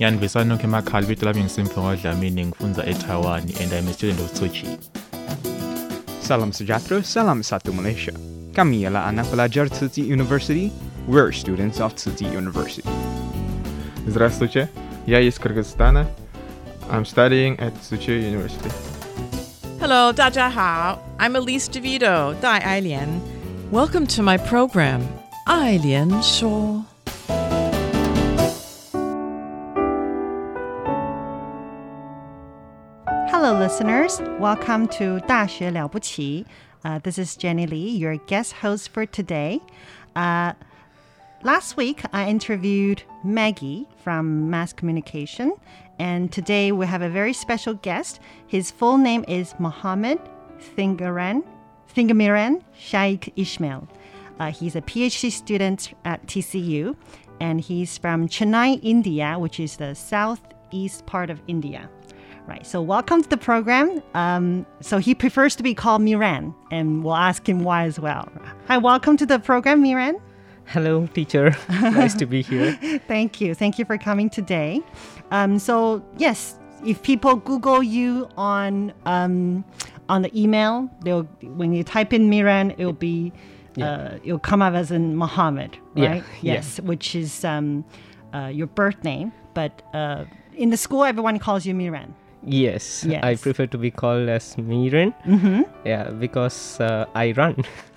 Yanvisa Nokhemakhali vito lami ngisimfunga Dlamini ngifunza eTaiwan and I'm a student of tsuchi Salam Sujatro, Salam Satu Malaysia. Kami ialah anak pelajar Tsinghua University. We're students of Tzu Chi University. Здравствуйте, я из Кыргызстана. I'm studying at Tzu Chi University. Hello, 大家好. I'm Elise DeVito, Dai Ailian. Welcome to my program, 爱莲说。Hello, listeners. Welcome to 大学了不起. Uh, this is Jenny Lee, your guest host for today. Uh, last week, I interviewed Maggie from Mass Communication, and today we have a very special guest. His full name is Mohammed Thingaran, Thingamiran Shaikh Ishmael. Uh, he's a PhD student at TCU, and he's from Chennai, India, which is the southeast part of India. Right. So welcome to the program. Um, so he prefers to be called Miran, and we'll ask him why as well. Hi, welcome to the program, Miran. Hello, teacher. nice to be here. Thank you. Thank you for coming today. Um, so yes, if people Google you on um, on the email, they'll when you type in Miran, it'll be uh, it'll come up as in Muhammad, right? yeah. Yes, which is um, uh, your birth name, but uh, in the school, everyone calls you Miran. Yes, I prefer to be called as Miran. Mhm. Yeah, because uh, I run.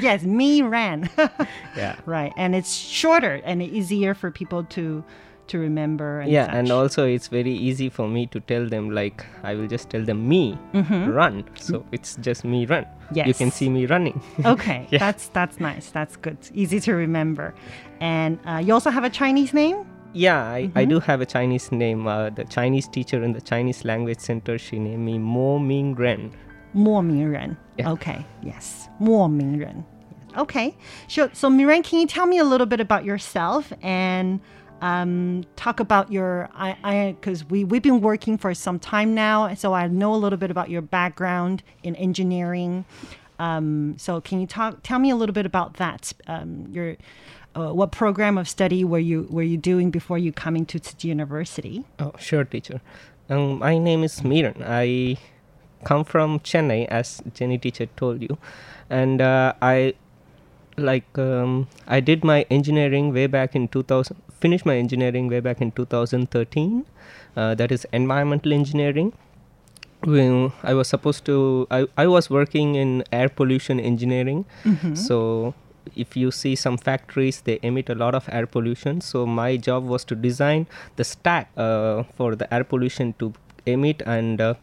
yes, me ran. yeah. right, and it's shorter and easier for people to to remember. And yeah, such. and also it's very easy for me to tell them like I will just tell them me Mhm. run. So it's just me run. Yes. You can see me running. okay, Yeah. that's that's nice. That's good. Easy to remember. And uh, you also have a Chinese name. Yeah, I, mm-hmm. I do have a Chinese name. Uh, the Chinese teacher in the Chinese language center, she named me Mo Ming Ren. Mo Ming Ren. Yeah. Okay, yes. Mo Ming Ren. Okay. So, so Miran, can you tell me a little bit about yourself and um, talk about your I because we we've been working for some time now, so I know a little bit about your background in engineering. Um, so can you talk tell me a little bit about that? Um, your uh, what program of study were you were you doing before you coming to Tzu University? Oh, sure, teacher. Um, my name is Miran. I come from Chennai, as Jenny teacher told you, and uh, I like um, I did my engineering way back in 2000. Finished my engineering way back in 2013. Uh, that is environmental engineering. Well, I was supposed to. I, I was working in air pollution engineering. Mhm. So if you see some factories, they emit a lot of air pollution. So my job was to design the stack uh, for the air pollution to emit and uh,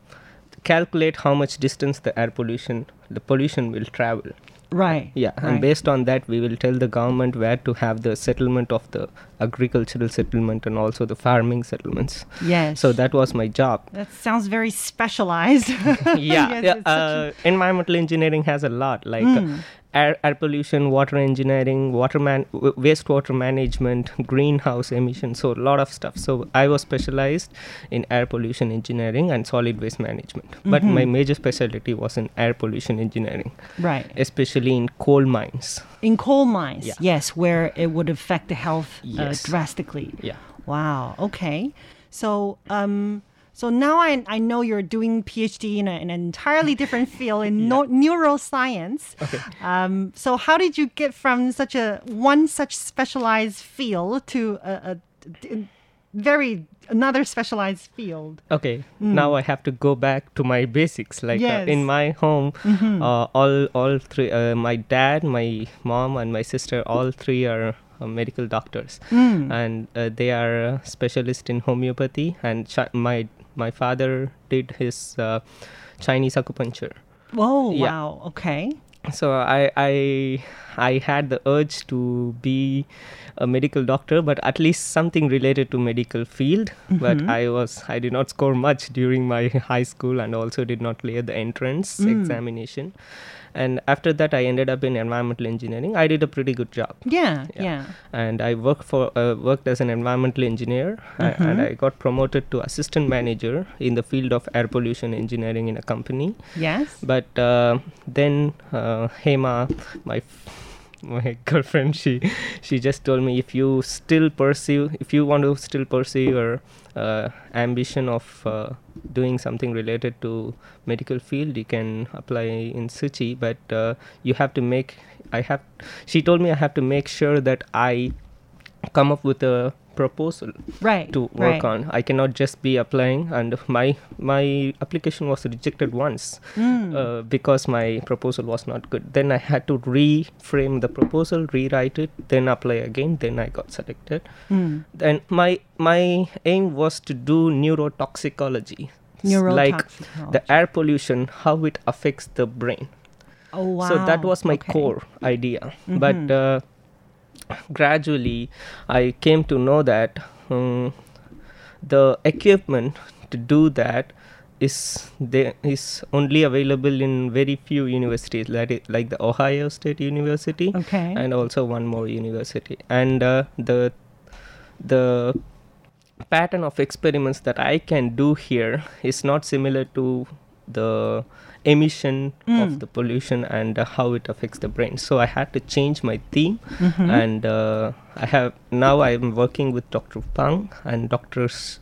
calculate how much distance the air pollution, the pollution will travel. Right. Yeah, and right. based on that, we will tell the government where to have the settlement of the agricultural settlement and also the farming settlements. Yes. So that was my job. That sounds very specialized. yeah, Yes, yeah it's such a- uh, environmental engineering has a lot like uh, Mm. Air, air pollution water engineering water man w- wastewater management greenhouse emissions so a lot of stuff so i was specialized in air pollution engineering and solid waste management but my major specialty was in air pollution engineering Right. especially in coal mines In coal mines, Yeah. yes, where it would affect the health uh, drastically. Yeah. Wow. Okay. So, um, so now I, I know you're doing PhD in, a, in an entirely different field in no, neuroscience. Okay. Um, so how did you get from such a one such specialized field to a, a very another specialized field. Okay, Mm. now I have to go back to my basics. Like Yes. uh, in my home, Mhm. uh, all all three, uh, my dad, my mom, and my sister, all three are uh, medical doctors, Mm. and uh, they are uh, specialist in homeopathy. And chi- my my father did his uh, Chinese acupuncture. Oh Yeah. wow. Okay. so I, I I had the urge to be a medical doctor, but at least something related to medical field. But Mhm. I was I did not score much during my high school, and also did not clear the entrance Mm. examination. And after that, I ended up in environmental engineering. I did a pretty good job. Yeah. Yeah. And I worked for uh, worked as an environmental engineer, a- and. I got promoted to assistant manager in the field of air pollution engineering in a company. Yes. But uh, then uh, Hema, my f- my girlfriend, she she just told me if you still pursue, if you want to still pursue your uh, ambition of uh, doing something related to medical field, you can apply in Tzu Chi. But uh, you have to make. I have. She told me I have to make sure that I come up with a proposal Right, to work right. on i cannot just be applying and my my application was rejected once Mm. uh, because my proposal was not good then i had to reframe the proposal rewrite it then apply again then i got selected Mm. then my my aim was to do neurotoxicology like the air pollution how it affects the brain Oh wow! so that was my Okay. core idea but Mhm. uh, gradually i came to know that um, the equipment to do that is there is only available in very few universities that is like the ohio state university Okay. and also one more university and uh, the the pattern of experiments that i can do here is not similar to the emission Mm. of the pollution and uh, how it affects the brain so i had to change my theme Mhm. and uh, i have now i am working with dr pang and doctors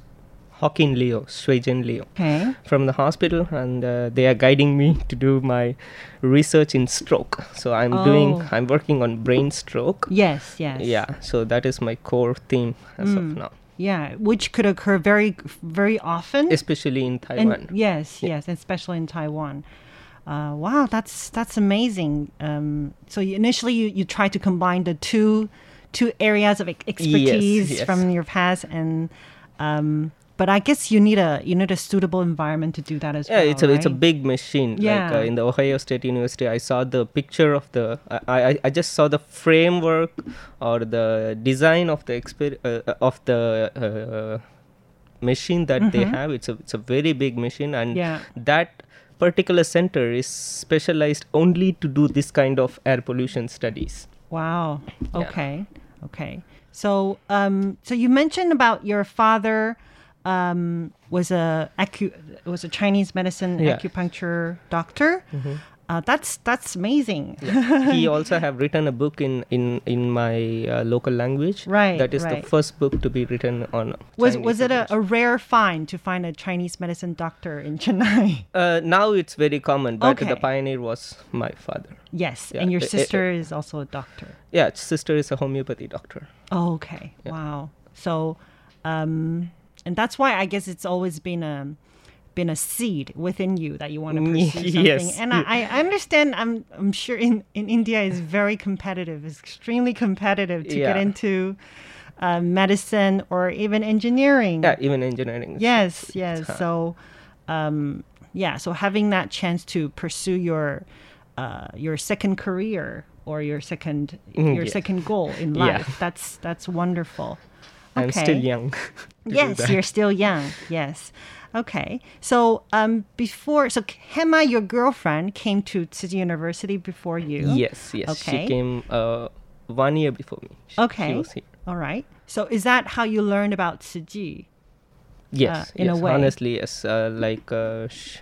Hawking Leo, Shuijen Leo Okay. from the hospital, and uh, they are guiding me to do my research in stroke. So I'm doing, Oh. I'm working on brain stroke. Yes. Yes. Yeah, so that is my core theme as of Mm. now, Yeah, which could occur very, very often. especially in Taiwan. And yes, yes, especially in Taiwan. Uh, wow, that's that's amazing. Um, so you, initially, you, you try to combine the two two areas of ex- expertise yes. from your past, and um, but I guess you need a you need a suitable environment to do that as yeah, well. it's a it's a big machine. Like Yeah. uh, in the Ohio State University, I saw the picture of the. I I, I just saw the framework or the design of the exper- uh, uh, of the. Uh, machine that they Mhm. have it's a it's a very big machine and Yeah. that particular center is specialized only to do this kind of air pollution studies Wow. Yeah. Okay. Okay. So, um, so you mentioned about your father um, was a acu- was a Chinese medicine Yeah. acupuncture doctor. Mhm. Uh, that's that's amazing. he also have written a book in in in my uh, local language Right, that is right. the first book to be written on was Chinese was it a, a rare find to find a Chinese medicine doctor in Chennai? uh, now it's very common but the pioneer was my father Yes, Yeah, and your sister is also a doctor. yeah sister is a homeopathy doctor Oh, okay. Wow. So, um, and that's why I guess it's always been a been a seed within you that you want to Mm, pursue something. yes. And I, I understand. I'm I'm sure in in India is very competitive. It's extremely competitive to get into uh, medicine or even engineering. yeah even engineering Yes, yes. So, um, yeah. So having that chance to pursue your uh, your second career or your second Mm, your yeah. second goal in Yeah. life, that's that's wonderful. I'm still young Yes, you're still young. Yes. Okay. So um, before, so Hema, your girlfriend, came to Tzu Chi University before you. yes yes Okay. she came uh, one year before me She- Okay. she was here All right. So is that how you learned about Tzu Chi? Yes, in a way. honestly, yes. Uh, like uh, sh-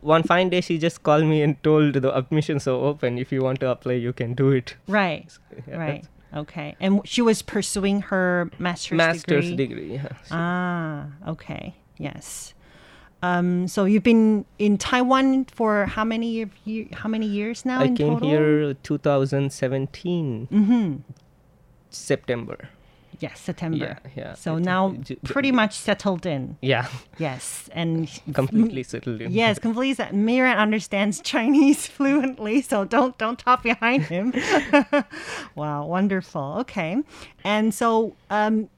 one fine day, she just called me and told the admissions are open. If you want to apply, you can do it. Right. Yeah, right. Okay. And she was pursuing her master's, degree. Master's degree. degree. Yeah. Ah, okay. Yes. Um, so you've been in Taiwan for how many year, how many years now I came total? here 2017 Mm-hmm. September. Yes, September. Yeah, yeah. So It- now Ju- Ju- pretty much settled in. Yeah. Yes, and Completely settled in. Yes, completely. set- Miran understands Chinese fluently, so don't don't talk behind him. wow, wonderful. Okay, and so um,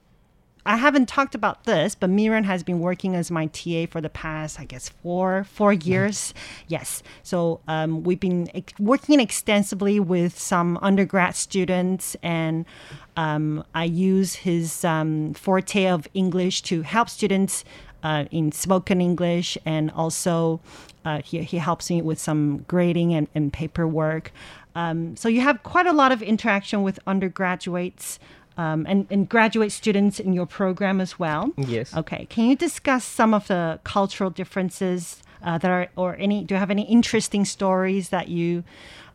I haven't talked about this, but Miran has been working as my TA for the past, I guess, four four years. Yes, so um, we've been working extensively with some undergrad students, and um, I use his um, forte of English to help students uh, in spoken English, and also uh, he he helps me with some grading and, and paperwork. Um, so you have quite a lot of interaction with undergraduates um, and, and graduate students in your program as well. Yes. Okay. Can you discuss some of the cultural differences uh, that are, or any? Do you have any interesting stories that you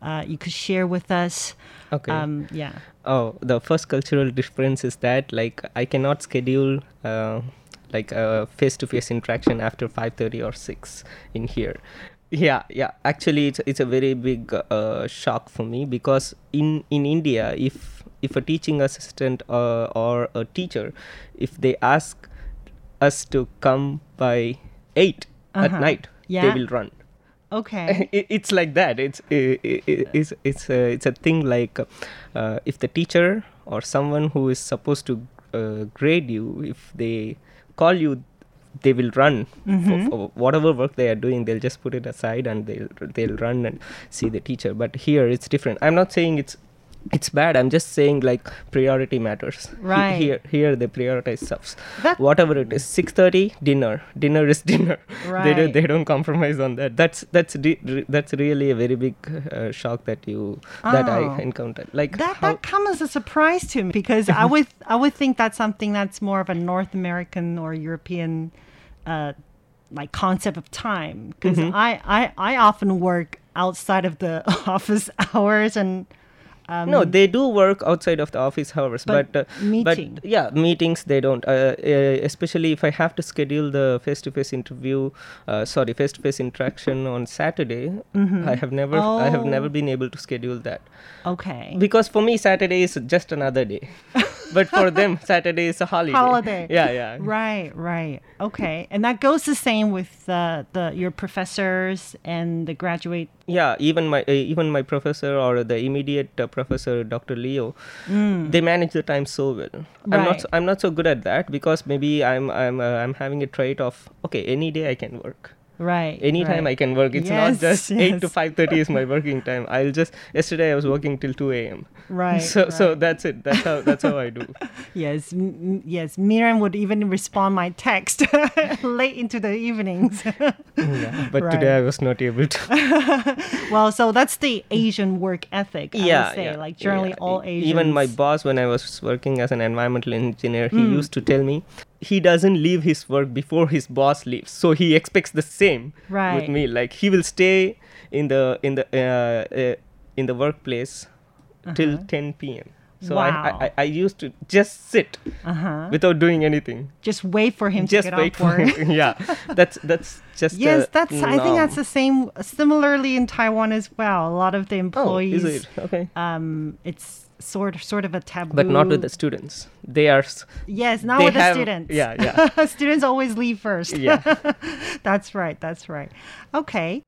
uh, you could share with us? Okay. Um, yeah. Oh, the first cultural difference is that like I cannot schedule uh, like a face-to-face interaction after 5:30 or 6 in here. Yeah, yeah. Actually, it's it's a very big uh, shock for me because in in India, if if a teaching assistant uh, or a teacher, if they ask us to come by 8 Uh-huh. at night, Yeah. they will run. Okay. it, it's like that it's it, it, it's it's a, it's a thing like uh, if the teacher or someone who is supposed to uh, grade you if they call you they will run Mhm. for, for whatever work they are doing they'll just put it aside and they'll they'll run and see the teacher but here it's different i'm not saying it's it's bad i'm just saying like priority matters Right. here here they prioritize stuff That- whatever it is 6:30 dinner dinner is dinner right. they don't they don't compromise on that that's that's re- re- that's really a very big uh, shock that you that Oh. i encountered like that how, that comes as a surprise to me because I would I would think that's something that's more of a North American or European uh, like concept of time because Mhm. I, I I often work outside of the office hours and um, no they do work outside of the office hours But but, uh, meeting. but yeah meetings they don't uh, uh, especially if i have to schedule the face to face interview uh, sorry face to face interaction on saturday Mhm. i have never i have Oh. never been able to schedule that. Okay. Because for me saturday is just another day. But for them saturday is a holiday. Holiday. Yeah yeah. Right right. Okay. And that goes the same with uh, the your professors and the graduate yeah even my uh, even my professor or the immediate uh, professor dr leo Mm. they manage the time so well. I'm not so, i'm not so good at that because maybe i'm i'm uh, i'm having a trait of okay any day i can work right anytime right. i can work it's Yes, not just 8 to 5.30 is my working time i'll just yesterday i was working till 2 a.m Right, so so that's it that's how that's how i do Yes, m- yes. Miran would even respond my text late into the evenings. yeah, but Right. today i was not able to well, so that's the Asian work ethic. I yeah, would say, yeah, like generally yeah. all Asians. Even my boss, when I was working as an environmental engineer, he Mm. used to tell me he doesn't leave his work before his boss leaves. So he expects the same Right. with me. Like he will stay in the in the uh, uh, in the workplace till Uh-huh. 10 p.m. So I, Wow. I, I I used to just sit Uh-huh. without doing anything. just wait for him just to get wait off for work. him. yeah, that's that's just yes, that's. I think that's the same. Similarly in Taiwan as well. A lot of the employees. Oh, is it okay? Um, it's sort of sort of a taboo. But not with the students. They are. Yes, not with the students. Yeah, yeah. students always leave first. Yeah. that's right. That's right. Okay.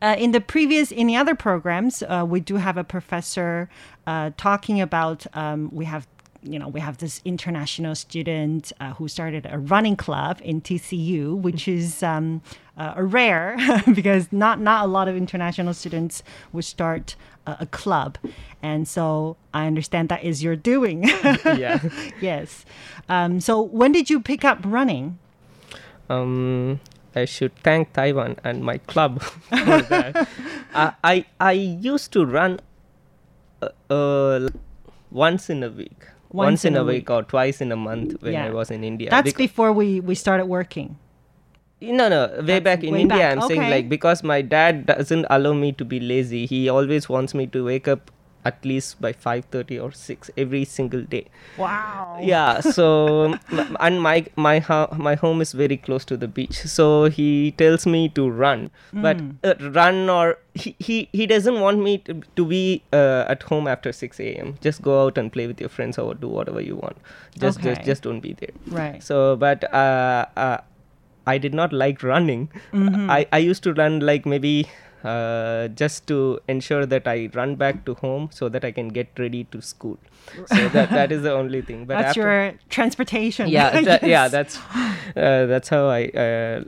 Uh, in the previous, in the other programs, uh, we do have a professor uh, talking about. Um, we have, you know, we have this international student uh, who started a running club in TCU, which is um, uh, a rare because not not a lot of international students would start a, club, and so I understand that is your doing. Yeah. yes. Um, so when did you pick up running? um, I should thank Taiwan and my club for that. I, I I used to run uh, uh, once in a week, once, in, a week. or twice in a month when I was in India. That's Bec- before we we started working. No, no, way That's back in way India, back, I'm saying like because my dad doesn't allow me to be lazy. He always wants me to wake up at least by 5:30 or 6 every single day. Wow. Yeah. So and my my ho- my home is very close to the beach. So he tells me to run, but Mm. uh, run or he, he he doesn't want me to, to be uh, at home after 6 a.m. Just go out and play with your friends or do whatever you want. Just just Okay. just don't be there. Right. So, but uh, uh, I did not like running. Mhm. I, I used to run like maybe uh, just to ensure that I run back to home so that I can get ready to school. So that that is the only thing. But That's after, your transportation. yeah, that- yeah, that's uh, that's how I uh,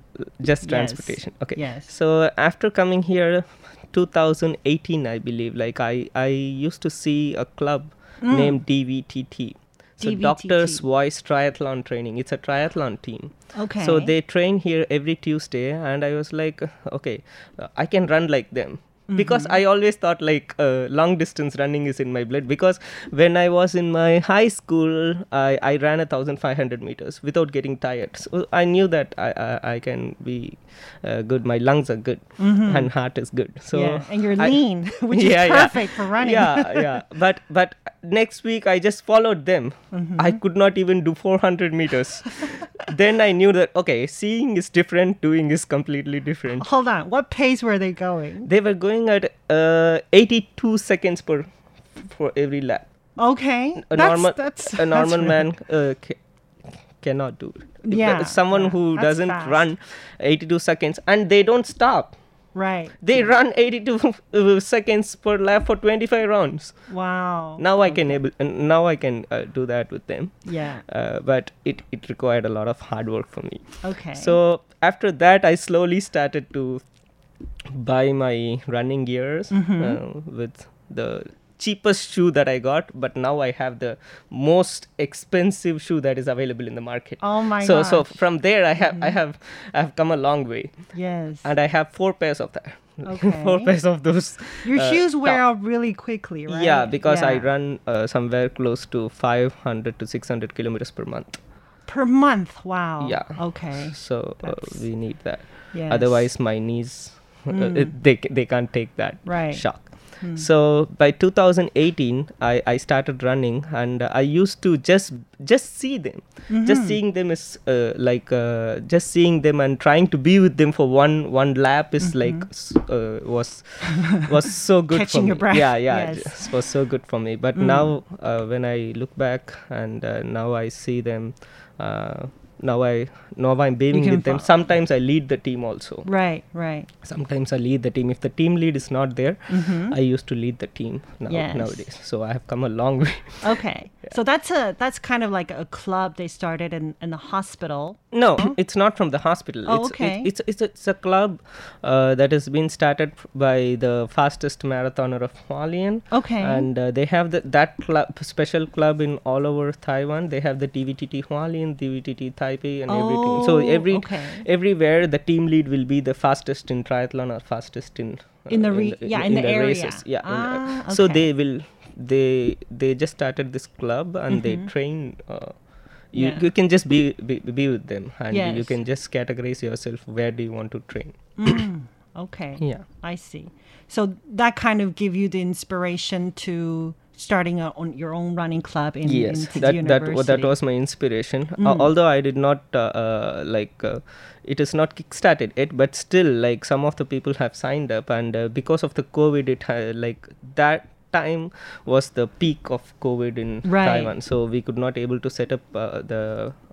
just Yes, transportation. Okay. yes. So after coming here, 2018, I believe, like I I used to see a club Mm. named DVTT. So DVTT. Doctors Voice Triathlon Training. It's a triathlon team. Okay. So they train here every Tuesday, and I was like, okay, uh, I can run like them. Because Mhm. I always thought like uh, long distance running is in my blood. Because when I was in my high school, I, I ran a thousand five hundred meters without getting tired. So I knew that I I, I can be uh, good. My lungs are good, Mhm. and heart is good. So Yeah, and you're I- lean, which is perfect for running. Yeah, yeah. But but next week I just followed them. Mhm. I could not even do 400 meters. Then I knew that okay, seeing is different, doing is completely different. Hold on. What pace were they going? They were going at uh, 82 seconds per for every lap. Okay. A that's, normal that's, a normal that's man uh, ca- cannot do it. Yeah, someone yeah, who doesn't fast. run 82 seconds and they don't stop. Right. They run 82 uh, seconds per lap for 25 rounds. Wow. Now I can able and now I can uh, do that with them. Yeah. Uh, but it it required a lot of hard work for me. Okay. So after that, I slowly started to buy my running gears Mhm. uh, with the cheapest shoe that I got, but now I have the most expensive shoe that is available in the market. Oh my So so from there I have I Mhm. have I have come a long way. Yes. And I have four pairs of that. Okay. four pairs of those. Your uh, shoes wear top. out really quickly, right? Yeah, because I run uh, somewhere close to 500 to 600 kilometers per month. per month. Wow. Yeah. Okay. So uh, we need that. Yes. Otherwise, my knees Mm. they they can't take that Right. shock. Hmm. So by 2018, I, I started running, and I used to just just see them. Just Mhm. seeing them is uh, like uh, just seeing them and trying to be with them for one one lap is like uh, was was so good Catching for your me. breath, Yeah, yeah, yes. it was so good for me. But Mm. now uh, when I look back and uh, now I see them. Uh, now I now I'm being with them. Sometimes I lead the team also. Right. Right. Sometimes I lead the team. If the team lead is not there, Mhm. I used to lead the team now, Yes. nowadays. So I have come a long way. Okay. So that's a that's kind of like a club they started in in the hospital. No, it's not from the hospital. Oh, it's, okay. It's, it's, it's, a, it's a club uh, that has been started by the fastest marathoner of Hualien. Okay. And uh, they have the, that club, special club in all over Taiwan. They have the DVTT Hualien, DVTT And everything. So Oh, every okay. everywhere the team lead will be the fastest in triathlon or fastest in uh, In the re- yeah, in the area. races. Yeah. Ah, So they will they they just started this club and they Mhm. train. Uh, you, Yeah. you can just be, be be with them and you can just categorize yourself where do you want to train Mm, okay. Yeah. I see. So that kind of give you the inspiration to starting a, on your own running club in, in yes Tzu that that, that was my inspiration Uh, Mm. although i did not uh, uh, like uh, it is not kickstarted it but still like some of the people have signed up and uh, because of the covid it ha- like that time was the peak of covid in Right. taiwan so we could not able to set up uh, the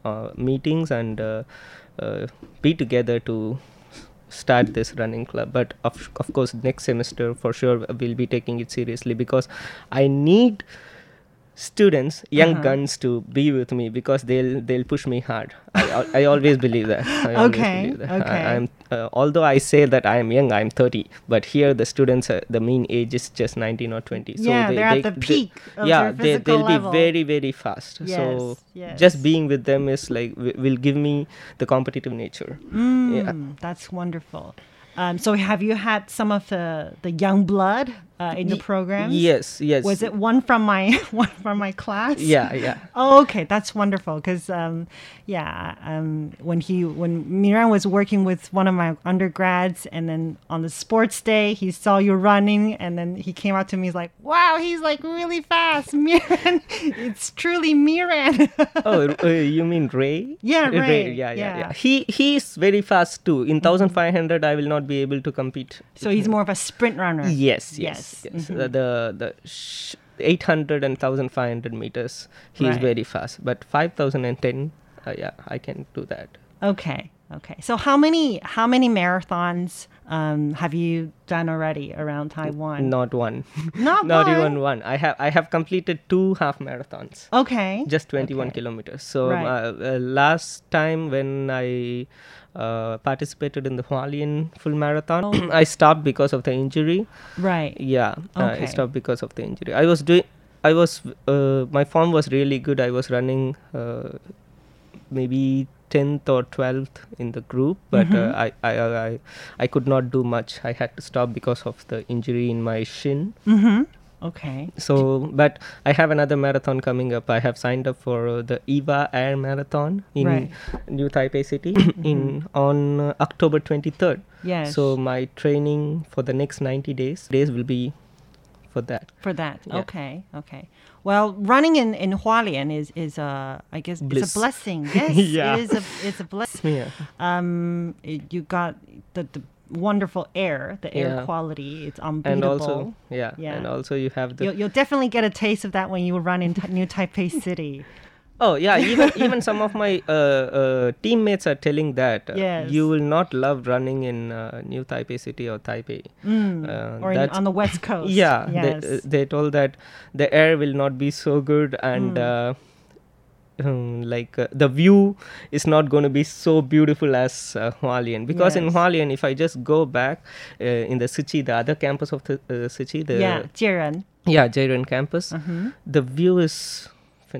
uh, meetings and uh, uh, be together to start this running club but of, of course next semester for sure we'll be taking it seriously because i need students young Uh-huh. guns to be with me because they'll they'll push me hard i, I, always believe that I Okay, believe that. okay. I, am uh, although i say that i am young i'm 30 but here the students uh, the mean age is just 19 or 20 so Yeah, they, they're at they- the they- peak of yeah they, they'll level. be very very fast so Yes, yes. just being with them is like w- will give me the competitive nature Mm, yeah That's wonderful. Um, so have you had some of the the young blood uh, in the program? yes, yes. Was it one from my one from my class? Yeah, yeah. Oh, okay, that's wonderful. Because um, yeah, um, when he when Miran was working with one of my undergrads, and then on the sports day he saw you running, and then he came out to me. He's like, "Wow, he's like really fast, Miran. it's truly Miran." oh, uh, you mean Ray? Yeah, Uh, Ray, Yeah, yeah, yeah. yeah. He he's very fast too. In 1500, I will not be able to compete. so he's more of a sprint runner. Yes, yes, yes. Mhm. Uh, the the sh- 800 and 1500 meters, he's Right. very fast. But 5010, uh, yeah, I can do that. Okay. Okay. So how many how many marathons um, have you done already around Taiwan? Not one. Not Not one? even one. I have I have completed two half marathons. Okay. Just 21 Okay. kilometers. So Right. uh, uh, last time when I uh, participated in the Hualien full marathon, I stopped because of the injury. Right. Yeah, uh, I stopped because of the injury. I was doing. I was. Uh, my form was really good. I was running. Uh, maybe 10th or 12th in the group but Mhm. uh, I, I i i could not do much i had to stop because of the injury in my shin Mm-hmm. Okay. so but i have another marathon coming up i have signed up for uh, the eva air marathon in Right. new taipei city in on uh, october 23rd Yes. so my training for the next 90 days days will be for that For that. Yeah. Okay. Okay. Well, running in in Hualien is is a I guess it's a blessing. Yes. Yeah. It is a it's a blessing. Yeah. Um, it, you got the the wonderful air, the air Yeah. quality. It's unbeatable. and also yeah, Yeah. and also you have the You'll, you'll definitely get a taste of that when you run in New Taipei City. Oh yeah, even even some of my uh, uh, teammates are telling that uh, Yes. you will not love running in uh, New Taipei City or Taipei. Mm, Uh, or in, on the west coast. Yeah, Yes. they, uh, they told that the air will not be so good and. Mm. Uh, um, like uh, the view is not going to be so beautiful as uh, Hualien because in Hualien if I just go back uh, in the Tzu Chi the other campus of the uh, Tzu Chi the yeah, Jiren. yeah Jairan campus Mhm. the view is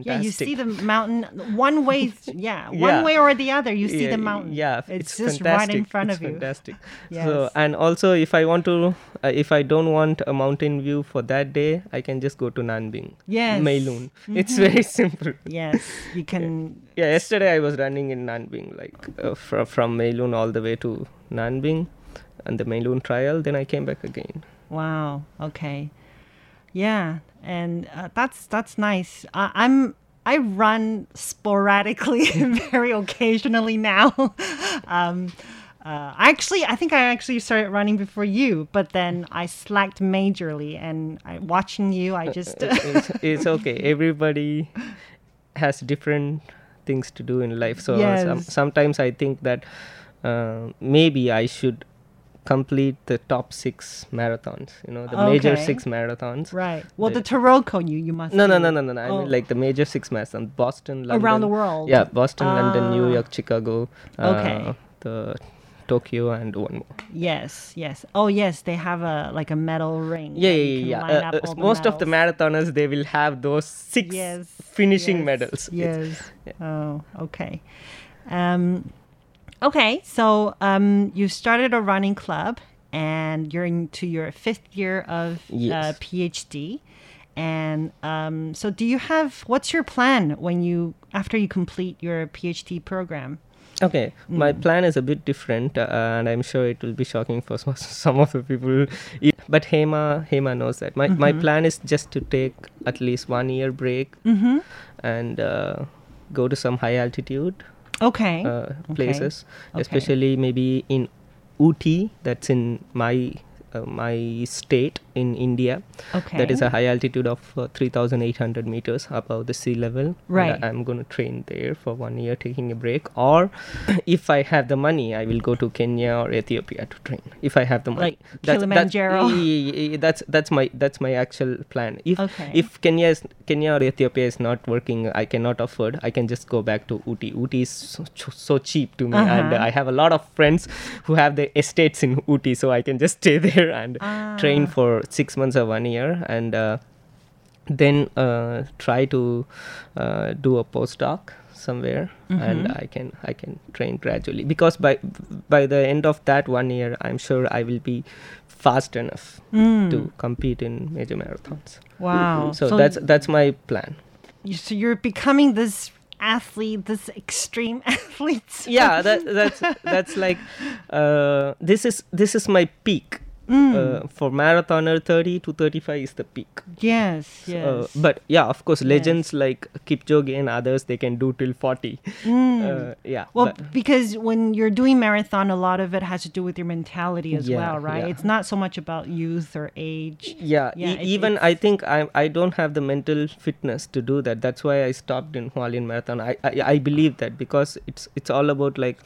fantastic Yeah, you see the mountain one way. Yeah, one Yeah. way or the other. You see Yeah, the mountain. Yeah, it's, it's, just fantastic. right in front it's of you. Fantastic. Yes. So and also if I want to, uh, if I don't want a mountain view for that day, I can just go to Nanbin. Yes. Meilun. It's Mhm. very simple. Yes, you can. Yeah, yesterday I was running in Nanbin, like uh, fr- from Meilun all the way to Nanbing, and the Meilun trial. Then I came back again. Wow. Okay. Yeah, and uh, that's that's nice. I, I'm I run sporadically, very occasionally now. um, uh, actually, I think I actually started running before you, but then I slacked majorly. And I, watching you, I just Uh, it's, it's okay. Everybody has different things to do in life. So uh, some, sometimes I think that uh, maybe I should complete the top six marathons. You know, the major six marathons. right. Well, the The- Taroko you you must No, no, no, no, no, no. I Oh. mean, like the major six marathons: Boston, London, Around the world. Yeah, Boston, London, New Ah. York, Chicago. Okay. Uh, the Tokyo and one more. Yes, yes. Oh, yes. They have a like a medal ring. Yeah, yeah, yeah. yeah. up Uh, all the most of the marathoners they will have those six Yes, finishing yes, medals. Yes. Oh, okay. Um, okay. So um, you started a running club, and you're into your fifth year of uh, Yes. PhD. And um, so, do you have what's your plan when you after you complete your PhD program? Okay, my Mm. plan is a bit different, uh, and I'm sure it will be shocking for some, some of the people. But Hema, Hema knows that. My my Mhm. plan is just to take at least one year break Mhm. and uh, go to some high altitude Okay. uh, places, Okay. especially maybe in Ooty, that's in my uh, my state in India. That is a high altitude of uh, 3,800 meters above the sea level. Right. I- I'm going to train there for one year, taking a break. Or if I have the money, I will go to Kenya or Ethiopia to train. If I have the money, Like Kilimanjaro? yeah, yeah, yeah, that's that's my that's my actual plan. If Okay. if Kenya is Kenya or Ethiopia is not working, I cannot afford. I can just go back to Ooty. Ooty is so, so cheap to me, and Uh-huh. uh, I have a lot of friends who have the estates in Ooty, so I can just stay there and train Ah. for six months or one year. And uh, then uh, try to uh, do a postdoc somewhere and Mhm. i can i can train gradually because by by the end of that one year i'm sure i will be fast enough Mm. to compete in major marathons Wow. so, So- that's that's my plan You- So you're becoming this athlete, this extreme athlete. yeah that, that's that's like uh, this is this is my peak Mm. uh, for marathoner 30 to 35 is the peak Yes, Uh, yes. but yeah of course Yes. legends like kipchoge and others they can do till 40 Mm. uh, yeah Well, because when you're doing marathon, a lot of it has to do with your mentality as Yeah, well, right? yeah. It's not so much about youth or age. yeah, Yeah, e- even i think i i don't have the mental fitness to do that that's why i stopped in hualien marathon I, I i believe that because it's it's all about like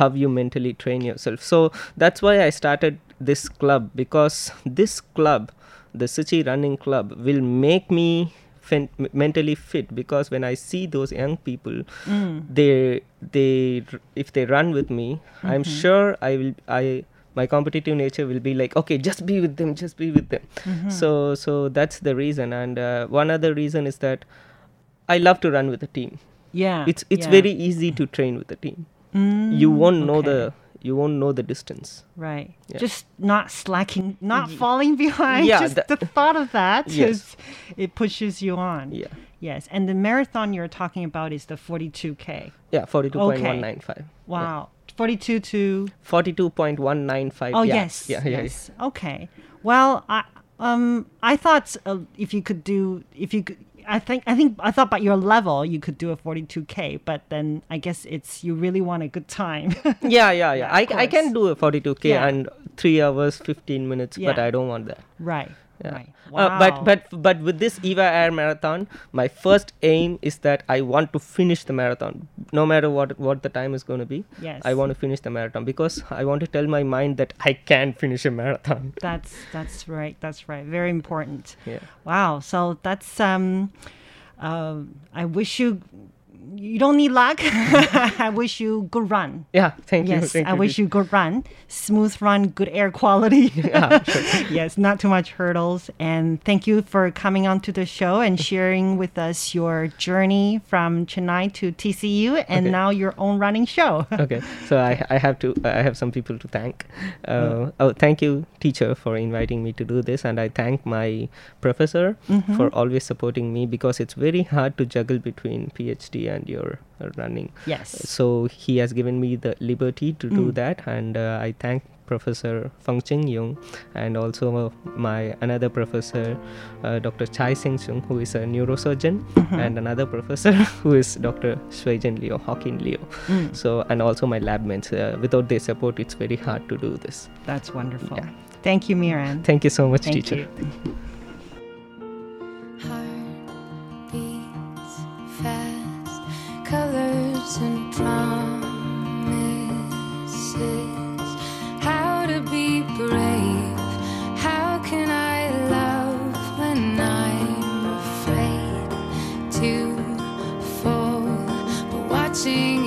how you mentally train yourself so that's why i started this club because this club the Tzu Chi running club will make me fin- mentally fit because when i see those young people Mm. they they if they run with me i'm Mhm. sure i will i my competitive nature will be like okay just be with them just be with them Mhm. so so that's the reason and uh, one other reason is that i love to run with a team Yeah, it's it's yeah. very easy to train with a team you Mm, won't know the you won't know the distance Right. Yeah. Just not slacking, not falling behind. Yeah, Just the thought of that Yes. is- it pushes you on. Yeah. Yes. And the marathon you're talking about is the 42K. yeah 42.195 Wow. 42 to 42.195 Oh yeah. yes, yeah yeah, yes. Okay. Well, I um I thought uh, if you could do if you could I think I think I thought by your level you could do a 42k, but then I guess it's you really want a good time. yeah yeah yeah, I, I can do a 42k Yeah. and 3 hours 15 minutes but i don't want that right. Yeah. Right. Uh, but but but with this Eva Air marathon, my first aim is that I want to finish the marathon, no matter what what the time is going to be. Yes. I want to finish the marathon because I want to tell my mind that I can finish a marathon. That's that's right. That's right. Very important. Yeah. Wow. So that's um, um, I wish you. You don't need luck. I wish you good run. Yeah, thank you, Yes, thank I you, wish you good run, smooth run, good air quality. Yeah, yes, not too much hurdles. And thank you for coming on to the show and sharing with us your journey from Chennai to TCU and Okay. now your own running show. okay, so I, I have to I have some people to thank. Uh, oh, thank you, teacher, for inviting me to do this, and I thank my professor Mhm. for always supporting me because it's very hard to juggle between PhD and your uh, running. Yes. So he has given me the liberty to do Mm. that, and uh, I thank Professor Feng Ching Yung and also my another professor, uh, Dr. Chai Sing Chung, who is a neurosurgeon, Mhm. and another professor who is Dr. Shuijen Liu, Hawkin Liu. Mm. So and also my lab mates. Uh, without their support, it's very hard to do this. That's wonderful. Thank you, Miran. Thank you so much, Thank teacher. you. watching